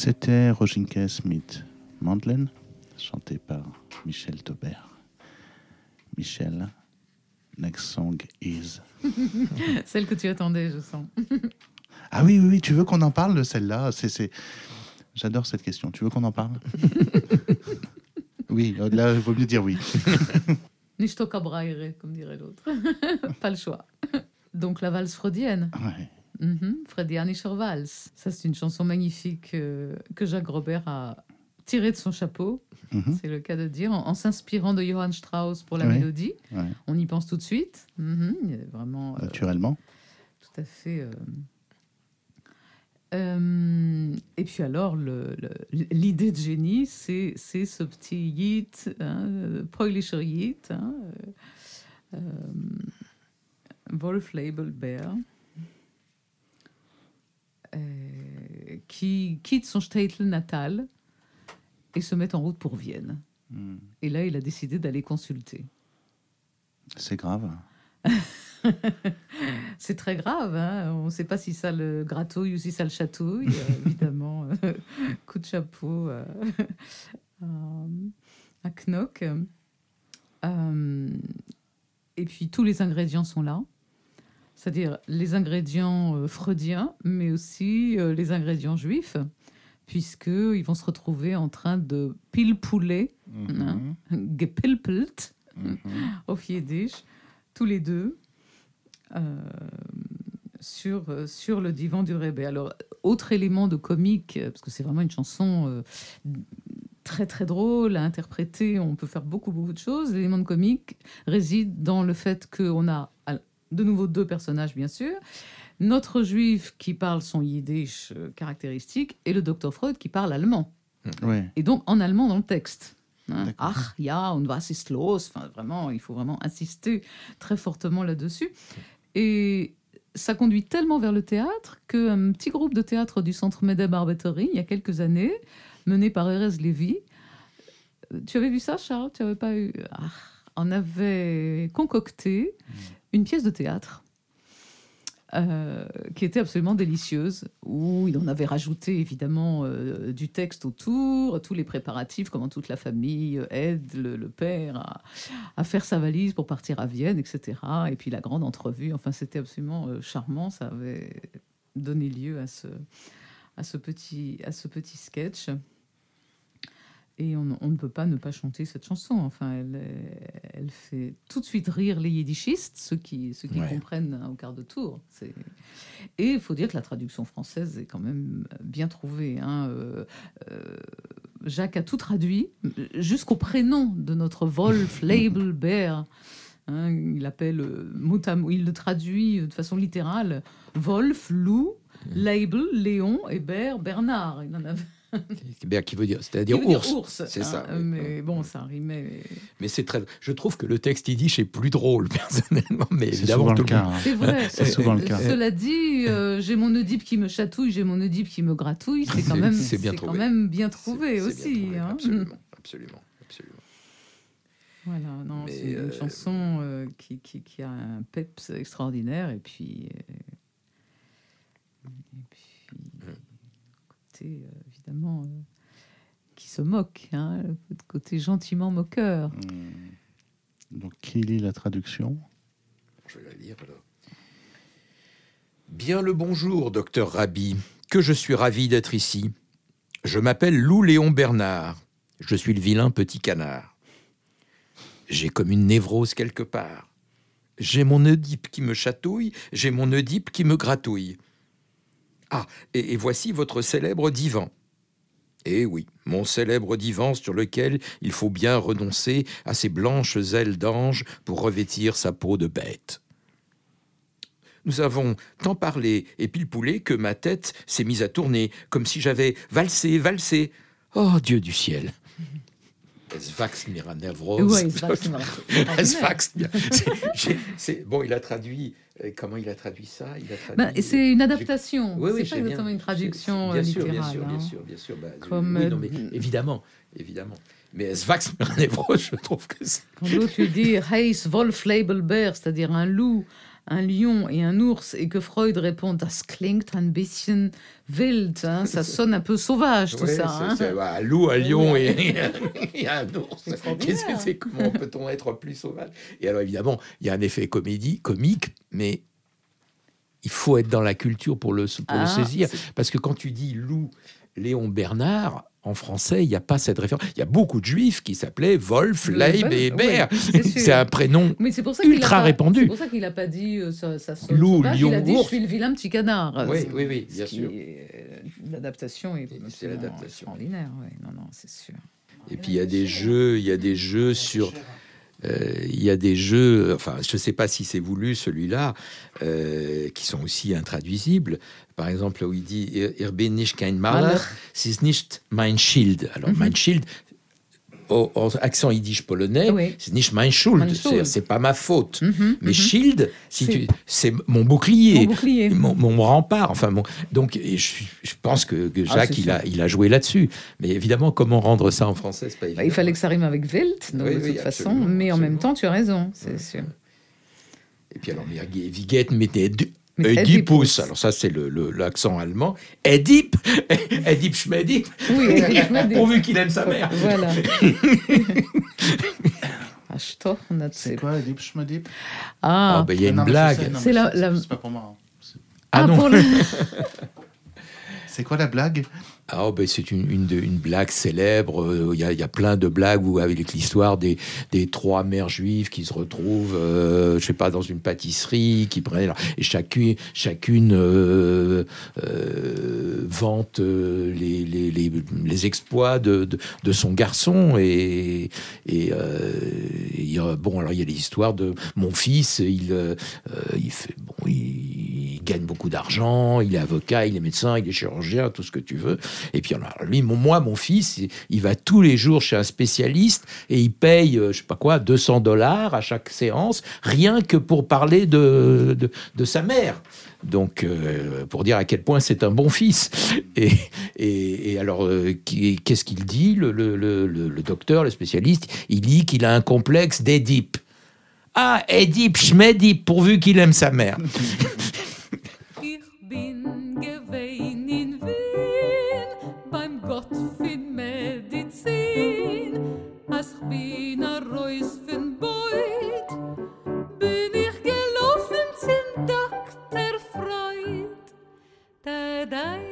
C'était Roginke Smith Mandlen, chanté par Michel Taubert. Michel, next song is. Celle que tu attendais, je sens. Ah oui, oui, oui, tu veux qu'on en parle de celle-là? C'est. J'adore cette question. Tu veux qu'on en parle? Oui, là, il vaut mieux dire oui. Nishto Cabraire, comme dirait l'autre. Pas le choix. Donc la valse freudienne. Ouais. Mhm, Freudianischer Valse. Ça, c'est une chanson magnifique euh, que Jacques Robert a tirée de son chapeau. Mhm. C'est le cas de dire, en, en s'inspirant de Johann Strauss pour la mélodie. Ouais. On y pense tout de suite. Mhm, il vraiment euh, Naturellement. tout à fait. euh, euh, et puis alors, l'idée de génie, c'est ce petit yit, hein, Preußlicher Yit, hein, euh, Wolf Label Bear, qui quitte son Städtel natal et se met en route pour Vienne. Hmm. Et là, il a décidé d'aller consulter. C'est grave. C'est très grave, hein. on ne sait pas si ça le gratouille ou si ça le chatouille. Euh, évidemment, euh, coup de chapeau euh, à, à Knock. Euh, et puis tous les ingrédients sont là, c'est-à-dire les ingrédients euh, freudiens, mais aussi euh, les ingrédients juifs, puisqu'ils vont se retrouver en train de pile-poulet, hein, gepilpelt, Mhm. auf Yiddish, tous les deux, euh, sur, sur le divan du Rebbe. Alors, autre élément de comique, parce que c'est vraiment une chanson euh, très très drôle à interpréter, on peut faire beaucoup beaucoup de choses. L'élément de comique réside dans le fait qu'on a de nouveau deux personnages, bien sûr. Notre juif qui parle son yiddish euh, caractéristique et le docteur Freud qui parle allemand Ouais. et donc en allemand dans le texte. Hein. Ach, ja, und was ist los? Enfin, Vraiment, il faut vraiment insister très fortement là-dessus. Et ça conduit tellement vers le théâtre qu'un petit groupe de théâtre du Centre Medeb Arbeterie, il y a quelques années, mené par Erez Lévy, euh, tu avais vu ça, Charles? Tu n'avais pas eu? Ah, On avait concocté une pièce de théâtre euh, qui était absolument délicieuse, où il en avait rajouté évidemment euh, du texte autour, tous les préparatifs, comment toute la famille euh, aide le, père à, faire sa valise pour partir à Vienne, etc. Et puis la grande entrevue, enfin c'était absolument charmant, ça avait donné lieu à ce, petit, à ce petit sketch. Et on, on ne peut pas ne pas chanter cette chanson. Enfin, elle, fait tout de suite rire les yiddishistes, ceux qui, ceux qui Ouais. comprennent au quart de tour. C'est- Et il faut dire que la traduction française est quand même bien trouvée. hein. Euh, euh, Jacques a tout traduit, jusqu'au prénom de notre Wolf Label Bear. Hein, il appelle euh, mot, il le traduit de façon littérale Wolf, loup, Label, Léon et Bear, Bernard. Il en avait Ben, qui veut dire, c'est-à-dire ours. ours. c'est hein, ça, oui. Mais bon, ça rimait. Mais c'est très. Je trouve que le texte yiddish est plus drôle personnellement, mais C'est évidemment souvent tout le le cas. monde. hein. C'est vrai. C'est souvent le cas. Cela dit, euh, j'ai mon Oedipe qui me chatouille, j'ai mon Oedipe qui me gratouille. C'est quand même, c'est bien c'est quand trouvé. même bien trouvé aussi. bien trouvé, hein. Absolument, absolument, absolument. Voilà, non, Mais, c'est une euh, chanson euh, qui, qui, qui a un peps extraordinaire et puis, euh, et puis côté euh, évidemment euh, qui se moque, hein, le côté gentiment moqueur. Hmm. Donc, qui lit la traduction? Je vais la lire alors. Bien le bonjour, docteur Rabi, que je suis ravi d'être ici. Je m'appelle Lou Léon Bernard. Je suis le vilain petit canard. J'ai comme une névrose quelque part. J'ai mon Oedipe qui me chatouille, j'ai mon Oedipe qui me gratouille. Ah, et, et voici votre célèbre divan. Eh oui, mon célèbre divan sur lequel il faut bien renoncer à ses blanches ailes d'ange pour revêtir sa peau de bête. Nous avons tant parlé et pilpoulé que ma tête s'est mise à tourner, comme si j'avais valsé, valsé. Oh, Dieu du ciel Es wächst mir an der Brust. Ouais, ça, c'est marrant. Es c'est- Bon, il a traduit. Euh, Comment il a traduit ça? Il a traduit. Bah, c'est une adaptation, Oui, oui, c'est pas bien. exactement une traduction Bien euh, sûr, bien littérale. sûr, bien hein. sûr, bien sûr. Bah, je- Comme, oui, non, mais euh, évidemment, évidemment. Mais Brust, je trouve que c'est. Quand lui dit Heis Wolf Labelbär, c'est-à-dire un loup, un lion et un ours, et que Freud répond Das klingt ein bisschen wild, hein, ça sonne un peu sauvage tout Ouais, ça. hein. ouais, un loup, un lion Oui. et, et un ours. C'est extraordinaire. Qu'est-ce que c'est Comment peut-on être plus sauvage? Et alors évidemment, il y a un effet comédie, comique, mais il faut être dans la culture pour le, pour le Ah, saisir. Parce que quand tu dis loup, Léon Bernard, en français, il n'y a pas cette référence. Il y a beaucoup de juifs qui s'appelaient Wolf, Leib et oui, Bert. c'est un prénom. Mais pour ça ultra répandu. C'est pour ça qu'il n'a pas dit euh, ça, ça sonne Loup, sauvage, lion, il a dit ours. je suis le vilain petit canard. Oui, oui, oui, bien sûr. est, euh, L'adaptation est, C'est absolument l'adaptation. extraordinaire. Oui, non, non, c'est sûr. Et puis il y a des jeux, il y a des jeux sur. Euh, il y a des jeux, enfin, je ne sais pas si c'est voulu celui-là, euh, qui sont aussi intraduisibles. Par exemple, où il dit Ir bin nicht kein Maler, es ist nicht mein Schild. Alors, Mhm. mein Schild, au accent yiddish polonais, Oui. c'est nicht mein Schuld, c'est pas ma faute. Mhm, Mais. Shield, si C'est- tu- c'est mon bouclier. Mon bouclier. Mon, mon rempart, enfin mon, donc je, je pense que, que Ah, Jacques il a, il a joué là-dessus. Mais évidemment, comment rendre ça en français, pas. Bah, il fallait que ça rime avec Welt, donc, Oui, de oui, toute façon, mais en même temps, tu as raison, c'est sûr. Et puis alors, wie wie Oedipus. Alors ça, c'est le- le- l'accent allemand. Edip, Edip Schmedip, Oui, pourvu qu'il aime sa mère. Voilà. Ah, C'est quoi, Deep Schmedip? Ah, Ah, ben, il y a Non, une blague. C'est la- c'est- la- C'est pas pour moi. hein. Ah, ah, non. le- C'est quoi la blague? Ah, ben, c'est une, une, blague célèbre. Euh, Il y, a, il y a plein de blagues où, avec l'histoire des, des trois mères juives qui se retrouvent, euh, je sais pas, dans une pâtisserie, qui prennent et chacune, chacune euh, euh, vante euh, les, les, les, les exploits de, de, son garçon et, et euh, y bon alors il y a l'histoire de mon fils, il euh, euh, il fait bon il gagne beaucoup d'argent, il est avocat, il est médecin, il est chirurgien, tout ce que tu veux. Et puis alors, lui, mon, moi, mon fils, il, va tous les jours chez un spécialiste et il paye, euh, je sais pas quoi, 200 dollars à chaque séance, rien que pour parler de, de, de sa mère. Donc, euh, pour dire à quel point c'est un bon fils. Et, et, et alors, euh, qu'est-ce qu'il dit, le, le, le, docteur, le spécialiste? Il dit qu'il a un complexe d'Édipe. Ah, Édipe, Schmedip, pourvu qu'il aime sa mère. तदा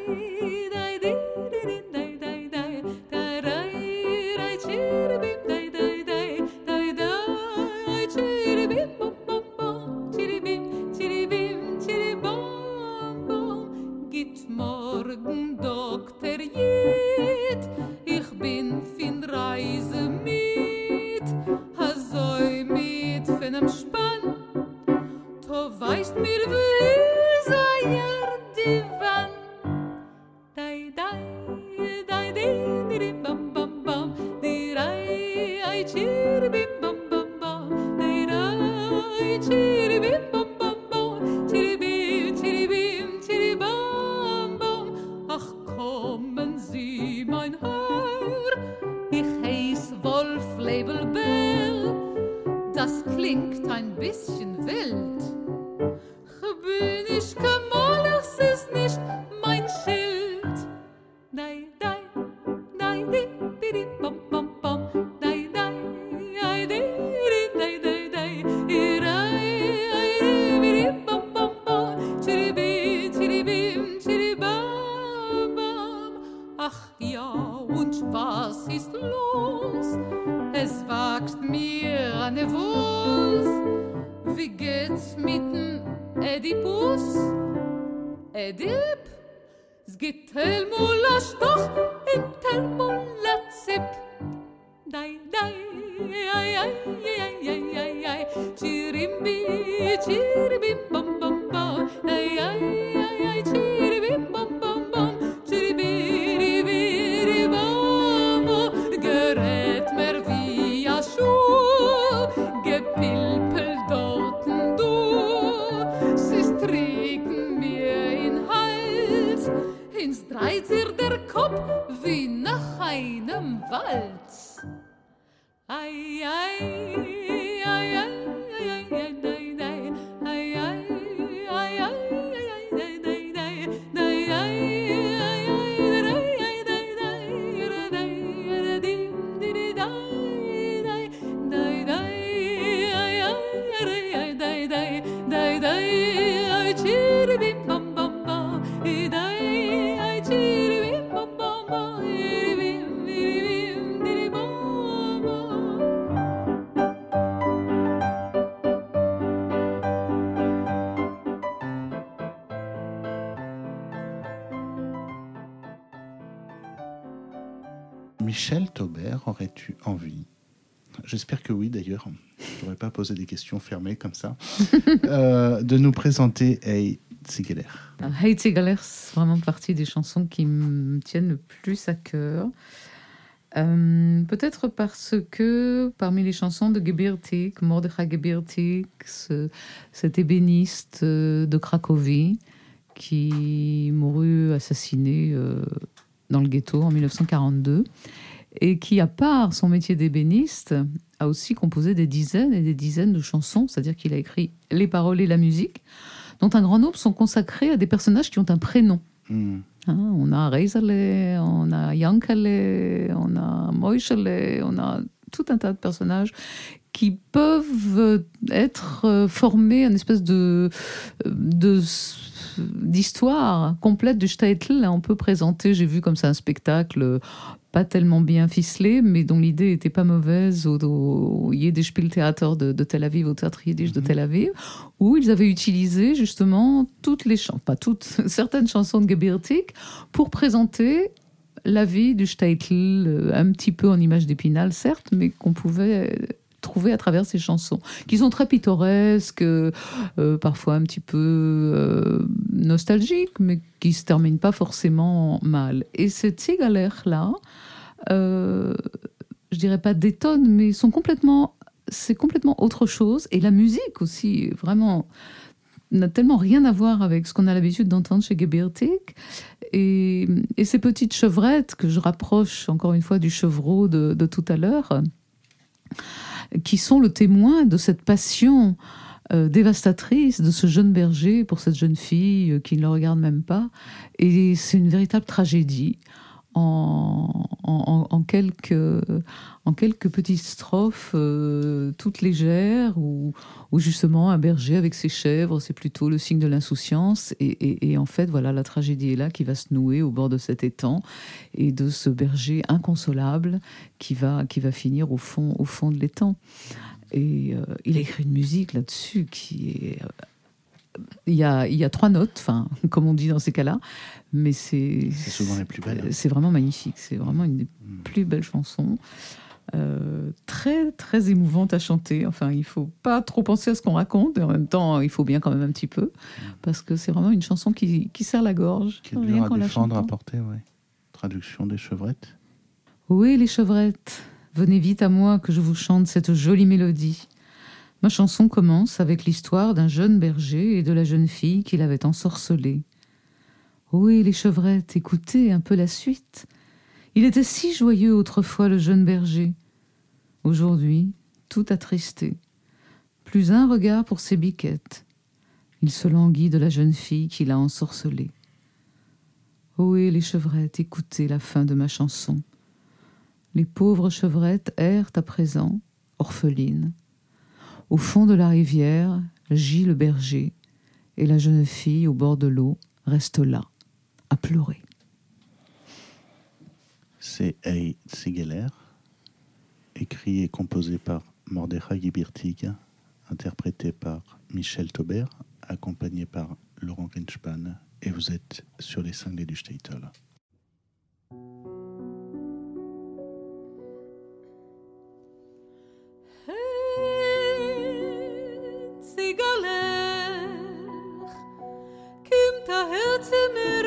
Envie J'espère que oui d'ailleurs. Je n'aurais pas posé des questions fermées comme ça. euh, de nous présenter Hey Ziegler. Hey Ziegler, c'est vraiment partie des chansons qui me tiennent le plus à cœur. Euh, Peut-être parce que parmi les chansons de Gebirtik, Mordechai Gebirtik, ce- cet ébéniste euh, de Cracovie qui mourut assassiné euh, dans le ghetto en 1942 et qui, à part son métier d'ébéniste, a aussi composé des dizaines et des dizaines de chansons, c'est-à-dire qu'il a écrit les paroles et la musique, dont un grand nombre sont consacrés à des personnages qui ont un prénom. Hmm. Hein, on a Reisele, on a Yankele, on a Moishele, on a tout un tas de personnages qui peuvent euh, être euh, formés une espèce de de- d'histoire complète du Steitel. On peut présenter, j'ai vu comme ça un spectacle euh, pas tellement bien ficelé, mais dont l'idée était pas mauvaise au, au Yiddish Spieltheater de, de Tel Aviv, au théâtre Yiddish de Mhm. Tel Aviv, où ils avaient utilisé justement toutes les chansons, pas toutes, certaines chansons de Gebirtik pour présenter la vie du Steitel, euh, un petit peu en image d'épinal, certes, mais qu'on pouvait trouver à travers ces chansons, qui sont très pittoresques, euh, parfois un petit peu euh, nostalgiques, mais qui se terminent pas forcément mal. Et ces Ziegler-là, euh, je dirais pas détonnent, mais sont complètement, c'est complètement autre chose. Et la musique aussi, vraiment, n'a tellement rien à voir avec ce qu'on a l'habitude d'entendre chez Gebirtik. Et, ces petites chevrettes que je rapproche encore une fois du chevreau de tout à l'heure, qui sont le témoin de cette passion euh, dévastatrice de ce jeune berger pour cette jeune fille euh, qui ne le regarde même pas. Et c'est une véritable tragédie en, quelques, en quelques petites strophes euh, toutes légères où, justement un berger avec ses chèvres, c'est plutôt le signe de l'insouciance. Et en fait, voilà, la tragédie est là qui va se nouer au bord de cet étang et de ce berger inconsolable qui va, qui va finir au fond, au fond de l'étang. Et euh, il a écrit une musique là-dessus qui est. euh, il y, a, il y a trois notes, enfin, comme on dit dans ces cas-là, mais c'est. Souvent les plus belles. C'est vraiment magnifique. C'est vraiment une des plus belles chansons. Euh, très, très émouvante à chanter. Enfin, il faut pas trop penser à ce qu'on raconte, et en même temps, il faut bien quand même un petit peu, parce que c'est vraiment une chanson qui, qui serre la gorge. Qui est à défendre, à porter, ouais. Traduction des chevrettes. Oui, les chevrettes, venez vite à moi que je vous chante cette jolie mélodie. Ma chanson commence avec l'histoire d'un jeune berger et de la jeune fille qu'il avait ensorcelée. Oui, les chevrettes, écoutez un peu la suite. Il était si joyeux autrefois, le jeune berger. Aujourd'hui, tout attristé. Plus un regard pour ses biquettes. Il se languit de la jeune fille qui l'a ensorcelé. Ohé les chevrettes, écoutez la fin de ma chanson. Les pauvres chevrettes errent à présent, orphelines. Au fond de la rivière gît le berger, et la jeune fille au bord de l'eau reste là, à pleurer. C'est Ei Ziegler, écrit et composé par Mordechai Gibirtig, interprété par Michel Taubert, accompagné par Laurent Grinspan, et vous êtes sur les cinglés du Statel. A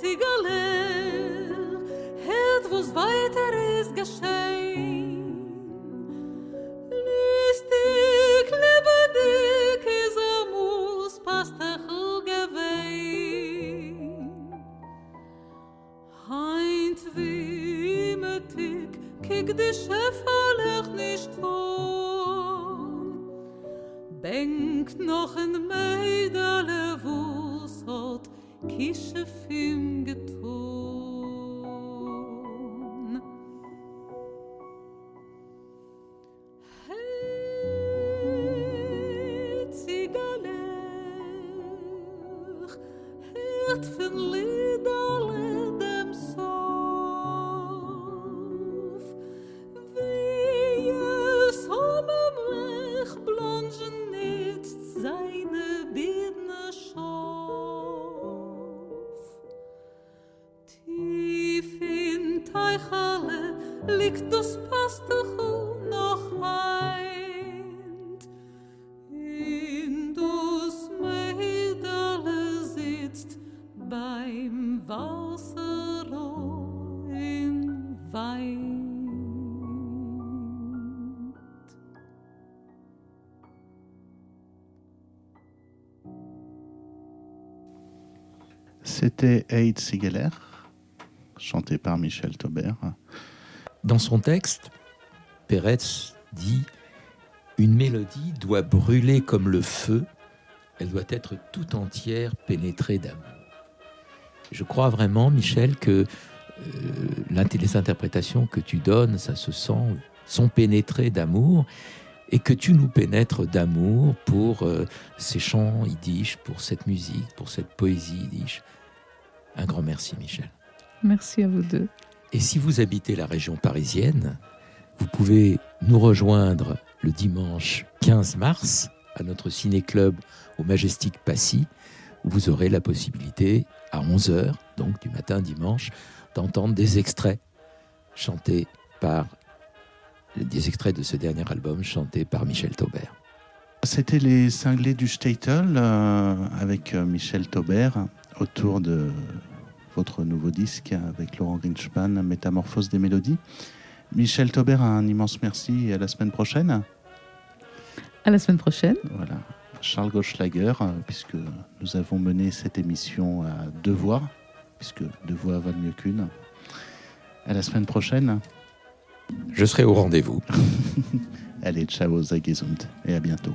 Sigale, het was weiter is geschehen. Lustig, lebendig, is a mus, passt a chugewein. Heint wie mit dick, kik C'était Eid Ziegler, chanté par Michel Taubert. Dans son texte, Peretz dit Une mélodie doit brûler comme le feu, elle doit être tout entière pénétrée d'amour. Je crois vraiment, Michel, que euh, les interprétations que tu donnes, ça se sent, sont pénétrées d'amour et que tu nous pénètres d'amour pour euh, ces chants yiddish, pour cette musique, pour cette poésie yiddish. Un grand merci, Michel. Merci à vous deux. Et si vous habitez la région parisienne, vous pouvez nous rejoindre le dimanche 15 mars à notre ciné-club au Majestic Passy, où vous aurez la possibilité à 11h, donc du matin dimanche, d'entendre des extraits chantés par des extraits de ce dernier album chanté par Michel Taubert. C'était les cinglés du Statel euh, avec euh, Michel Taubert autour de votre nouveau disque avec Laurent Grinspan, Métamorphose des mélodies. Michel Taubert, un immense merci et à la semaine prochaine. À la semaine prochaine. Voilà. Charles Gauchlager, puisque nous avons mené cette émission à deux voix, puisque deux voix valent mieux qu'une. À la semaine prochaine. Je serai au rendez-vous. Allez, ciao, Zagesund, et à bientôt.